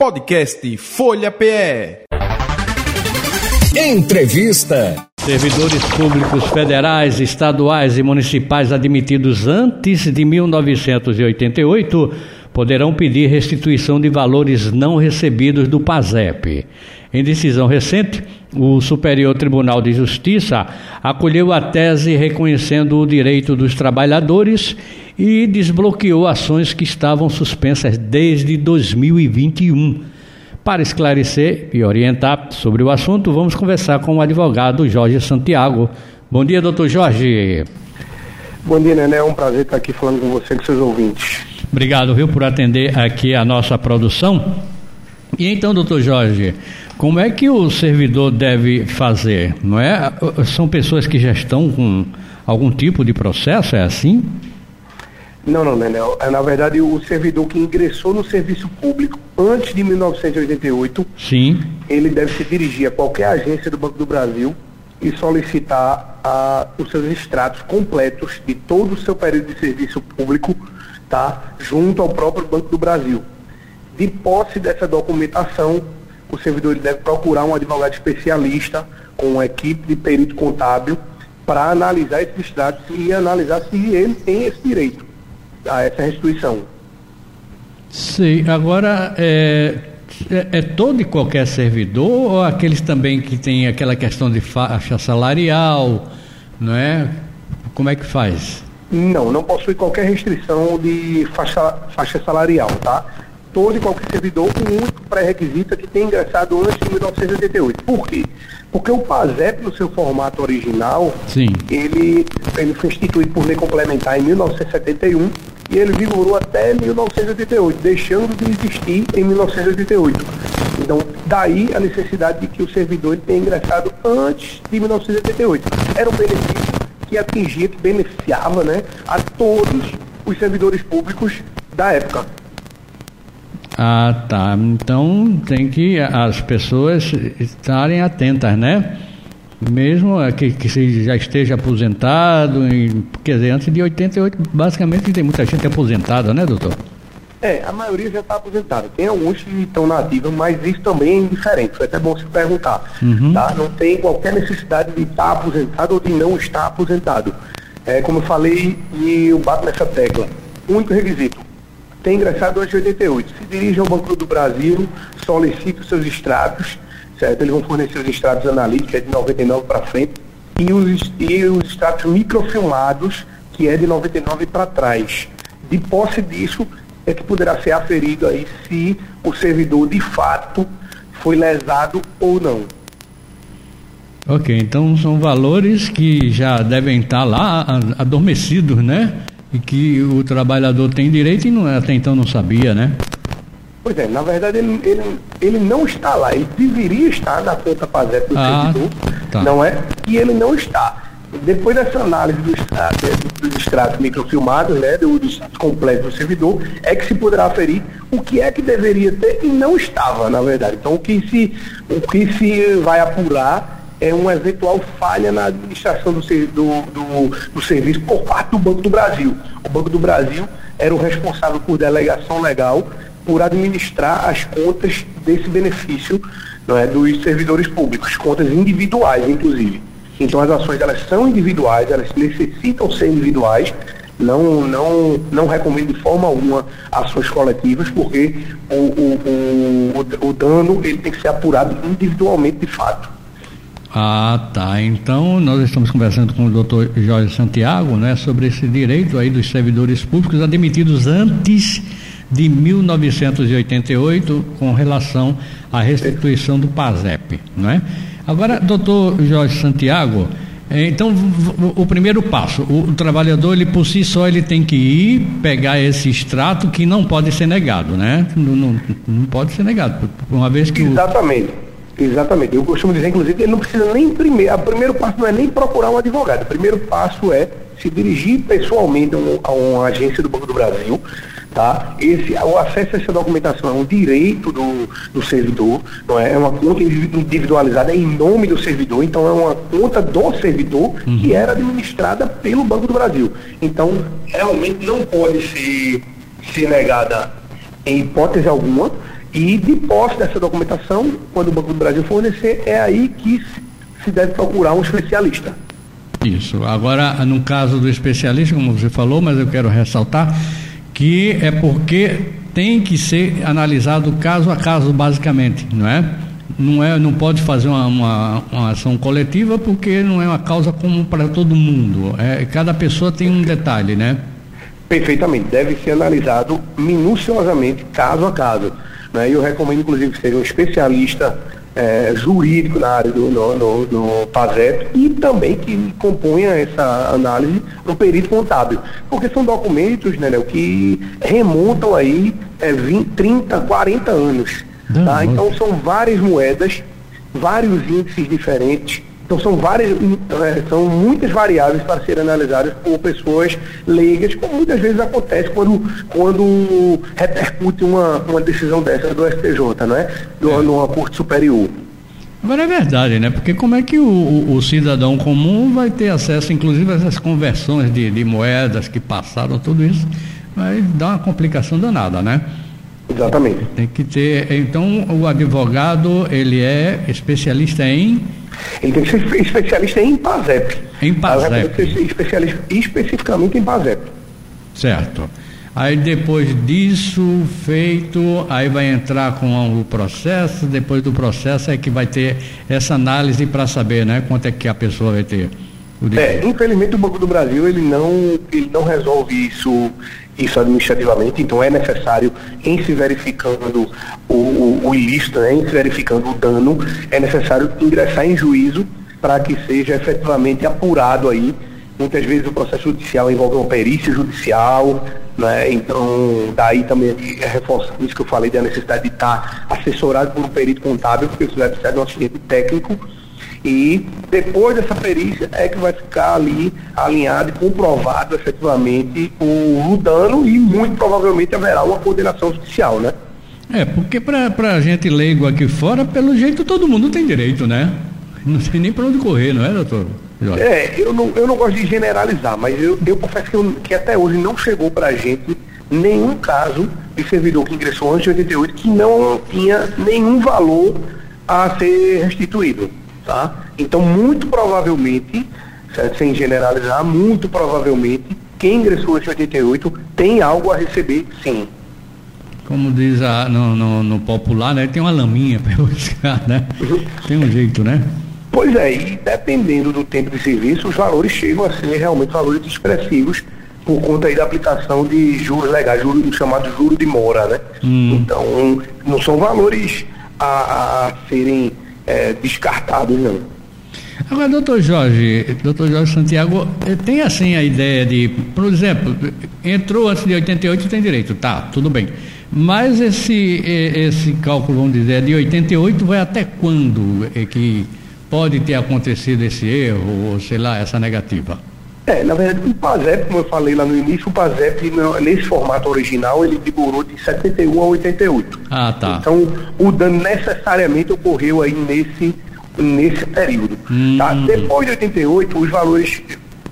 Podcast Folha PE. Entrevista. Servidores públicos federais, estaduais e municipais admitidos antes de 1988 poderão pedir restituição de valores não recebidos do PASEP. Em decisão recente, o Superior Tribunal de Justiça acolheu a tese reconhecendo o direito dos trabalhadores e desbloqueou ações que estavam suspensas desde 2021. Para esclarecer e orientar sobre o assunto, vamos conversar com o advogado Jorge Santiago. Bom dia, doutor Jorge. Bom dia, Nené. É um prazer estar aqui falando com você e com seus ouvintes. Obrigado, viu, por atender aqui a nossa produção. E então, doutor Jorge, como é que o servidor deve fazer? Não é? São pessoas que já estão com algum tipo de processo, é assim? Não, não, Nené. É, na verdade, o servidor que ingressou no serviço público antes de 1988, Sim. ele deve se dirigir a qualquer agência do Banco do Brasil e solicitar a, os seus extratos completos de todo o seu período de serviço público, tá? Junto ao próprio Banco do Brasil. De posse dessa documentação, o servidor deve procurar um advogado especialista com uma equipe de perito contábil para analisar esses extratos e analisar se ele tem esse direito a essa restituição. Sim, agora é, é, é, todo e qualquer servidor ou aqueles também que tem aquela questão de faixa salarial, não é? Como é que faz? Não, não possui qualquer restrição de faixa, faixa salarial, tá? Todo e qualquer servidor, o único pré-requisito é que tenha ingressado antes de 1988. Por quê? Porque o PASEP, no seu formato original, Sim. Ele, ele foi instituído por lei complementar em 1971 e ele vigorou até 1988, deixando de existir em 1988. Então, daí a necessidade de que o servidor tenha ingressado antes de 1988. Era um benefício que atingia, que beneficiava né, a todos os servidores públicos da época. Ah, tá. Então tem que as pessoas estarem atentas, né? Mesmo que, que se já esteja aposentado, e, quer dizer, antes de 88, basicamente tem muita gente aposentada, né, doutor? É, a maioria já está aposentada. Tem alguns que estão na ativa, mas isso também é indiferente. Foi até bom se perguntar. Uhum. Tá? Não tem qualquer necessidade de estar aposentado ou de não estar aposentado. É, como eu falei, e eu bato nessa tecla. Único requisito, tem ingressado hoje 88. Se dirige ao Banco do Brasil, solicita os seus extratos, certo? Eles vão fornecer os extratos analíticos, é de 99 para frente, e os, e os extratos microfilmados, que é de 99 para trás. De posse disso, é que poderá ser aferido aí se o servidor de fato foi lesado ou não. Ok, então são valores que já devem estar lá adormecidos, né? E que o trabalhador tem direito e não, até então não sabia, né? Pois é, na verdade ele, ele, ele não está lá, ele deveria estar na conta PASEP do ah, servidor, tá. não é? E ele não está. Depois dessa análise dos, dos extratos microfilmados, né, dos extratos completos do servidor, é que se poderá aferir o que é que deveria ter e não estava, na verdade. Então o que se, o que se vai apurar é uma eventual falha na administração do, do, do, do, serviço por parte do Banco do Brasil. O Banco do Brasil era o responsável por delegação legal por administrar as contas desse benefício não é, dos servidores públicos, contas individuais, inclusive. Então as ações elas são individuais, elas necessitam ser individuais. Não, não, não recomendo de forma alguma ações coletivas, porque o, o, o, o dano ele tem que ser apurado individualmente de fato. Ah, tá. Então, nós estamos conversando com o doutor Jorge Santiago, né, sobre esse direito aí dos servidores públicos admitidos antes de 1988 com relação à restituição do PASEP, não é? Agora, doutor Jorge Santiago, então o primeiro passo, o, trabalhador ele por si só ele tem que ir pegar esse extrato que não pode ser negado, né? Não, não, não pode ser negado, uma vez que. O... Exatamente. Eu costumo dizer, inclusive, que ele não precisa nem primeiro. O primeiro passo não é nem procurar um advogado. O primeiro passo é se dirigir pessoalmente a, um, a uma agência do Banco do Brasil. Tá? Esse, o acesso a essa documentação é um direito do, do servidor, não é? é uma conta individualizada em nome do servidor, então é uma conta do servidor uhum. que era administrada pelo Banco do Brasil. Então, realmente não pode ser, ser negada em hipótese alguma E de posse dessa documentação, quando o Banco do Brasil fornecer, é aí que se deve procurar um especialista. Isso. Agora, no caso do especialista, como você falou, mas eu quero ressaltar que é porque tem que ser analisado caso a caso, basicamente, não é? Não, é, não pode fazer uma, uma, uma ação coletiva porque não é uma causa comum para todo mundo. É, cada pessoa tem um detalhe, né? Perfeitamente. Deve ser analisado minuciosamente, caso a caso. Né? Eu recomendo, inclusive, que seja um especialista é, jurídico na área do no, no, no PASEP e também que componha essa análise no perito contábil. Porque são documentos, né, Léo, que remontam aí é, 20, 30, 40 anos. Tá? Então são várias moedas, vários índices diferentes, então são várias, é, são muitas variáveis para serem analisadas por pessoas leigas, como muitas vezes acontece quando, quando repercute uma, uma decisão dessa do STJ, não é? Do, é. Numa corte superior. Agora é verdade, né? Porque como é que o, o, o, cidadão comum vai ter acesso, inclusive, a essas conversões de, de moedas que passaram, tudo isso, vai dar uma complicação danada, né? Exatamente. Tem que ter. Então, o advogado, ele é especialista em ele tem que ser especialista em PASEP. Em PASEP. especialista especificamente em PASEP. Certo. Aí depois disso feito, aí vai entrar com o processo, depois do processo é que vai ter essa análise para saber, né, quanto é que a pessoa vai ter. É, infelizmente o Banco do Brasil ele não, ele não resolve isso, isso administrativamente, então é necessário, em se verificando o, o, o ilícito, né, em se verificando o dano, é necessário ingressar em juízo para que seja efetivamente apurado aí. Muitas vezes o processo judicial envolve uma perícia judicial, né? então daí também é reforçando isso que eu falei da necessidade de estar assessorado por um perito contábil, porque isso vai precisar de um assistente técnico e depois dessa perícia é que vai ficar ali alinhado e comprovado efetivamente o, o dano e muito provavelmente haverá uma condenação judicial, né? É, porque para a gente leigo aqui fora, pelo jeito todo mundo tem direito, né? Não tem nem para onde correr, não é, doutor? Jorge? É, eu não, eu não gosto de generalizar, mas eu, eu confesso que, eu, que até hoje não chegou para a gente nenhum caso de servidor que ingressou antes de 88 que não tinha nenhum valor a ser restituído. Tá? Então, muito provavelmente, certo? sem generalizar, muito provavelmente, quem ingressou em 88 tem algo a receber, sim. Como diz a, no, no, no popular, né? Tem uma laminha para buscar, né? Tem um jeito, né? Pois é, e dependendo do tempo de serviço, os valores chegam a ser realmente valores expressivos por conta aí da aplicação de juros legais, juros, chamados juros de mora, né? Hum. Então, não são valores a, a serem é, descartados, não. Agora, doutor Jorge, doutor Jorge Santiago, eh, tem assim a ideia de, por exemplo, entrou antes de 88 tem direito, tá, tudo bem. Mas esse, eh, esse cálculo, vamos dizer, de 88 vai até quando é que pode ter acontecido esse erro, ou sei lá, essa negativa? É, na verdade, o PASEP, como eu falei lá no início, o PASEP, nesse formato original, ele vigorou de 71 a 88. Ah, tá. Então, o dano necessariamente ocorreu aí nesse, nesse período. Hum. Tá? Depois de 88, os valores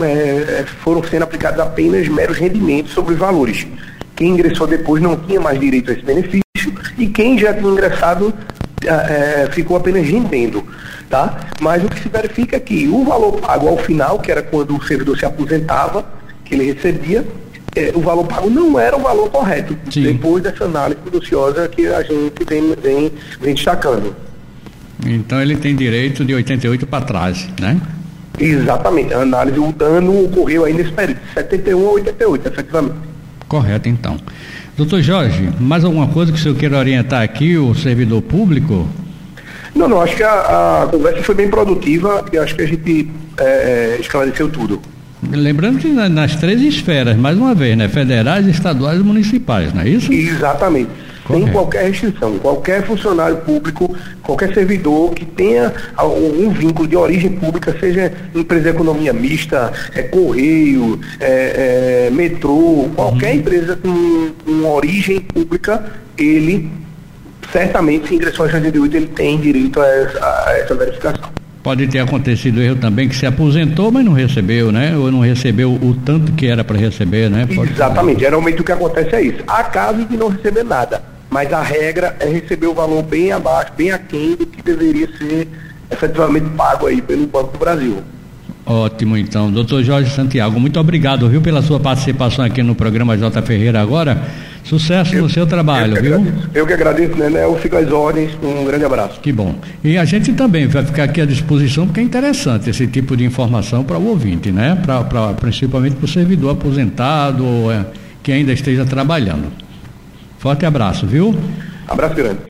é, foram sendo aplicados apenas meros rendimentos sobre os valores. Quem ingressou depois não tinha mais direito a esse benefício e quem já tinha ingressado é, ficou apenas rendendo tá? Mas o que se verifica é que o valor pago ao final, que era quando o servidor se aposentava, que ele recebia, é, o valor pago não era o valor correto, Sim. depois dessa análise minuciosa que a gente vem, vem, vem destacando. Então ele tem direito de 88 para trás, né? Exatamente, a análise, o dano ocorreu aí nesse período, 71 a 88, efetivamente. Correto, então. Doutor Jorge, mais alguma coisa que o senhor queira orientar aqui, o servidor público? Não, não, acho que a, a conversa foi bem produtiva e acho que a gente é, é, esclareceu tudo. Lembrando que nas três esferas, mais uma vez, né? Federais, estaduais e municipais, não é isso? Exatamente. Correto. Sem qualquer restrição. Qualquer funcionário público, qualquer servidor que tenha algum vínculo de origem pública, seja empresa de economia mista, é, correio, é, é, metrô, qualquer uhum. empresa com, com origem pública, ele certamente se ingressou em 88 ele tem direito a essa, a essa verificação. Pode ter acontecido erro também que se aposentou, mas não recebeu, né? Ou não recebeu o tanto que era para receber, né? Pode Exatamente. Geralmente o que acontece é isso. Há casos de não receber nada. Mas a regra é receber o valor bem abaixo, bem aquém do que deveria ser efetivamente pago aí pelo Banco do Brasil. Ótimo, então. Doutor Jorge Santiago, muito obrigado, viu, pela sua participação aqui no programa J. Ferreira agora. Sucesso eu, no seu trabalho, eu viu? Agradeço. Eu que agradeço, né? Eu fico às ordens. Um grande abraço. Que bom. E a gente também vai ficar aqui à disposição, porque é interessante esse tipo de informação para o ouvinte, né? Pra, pra principalmente para o servidor aposentado ou é, que ainda esteja trabalhando. Forte abraço, viu? Abraço grande.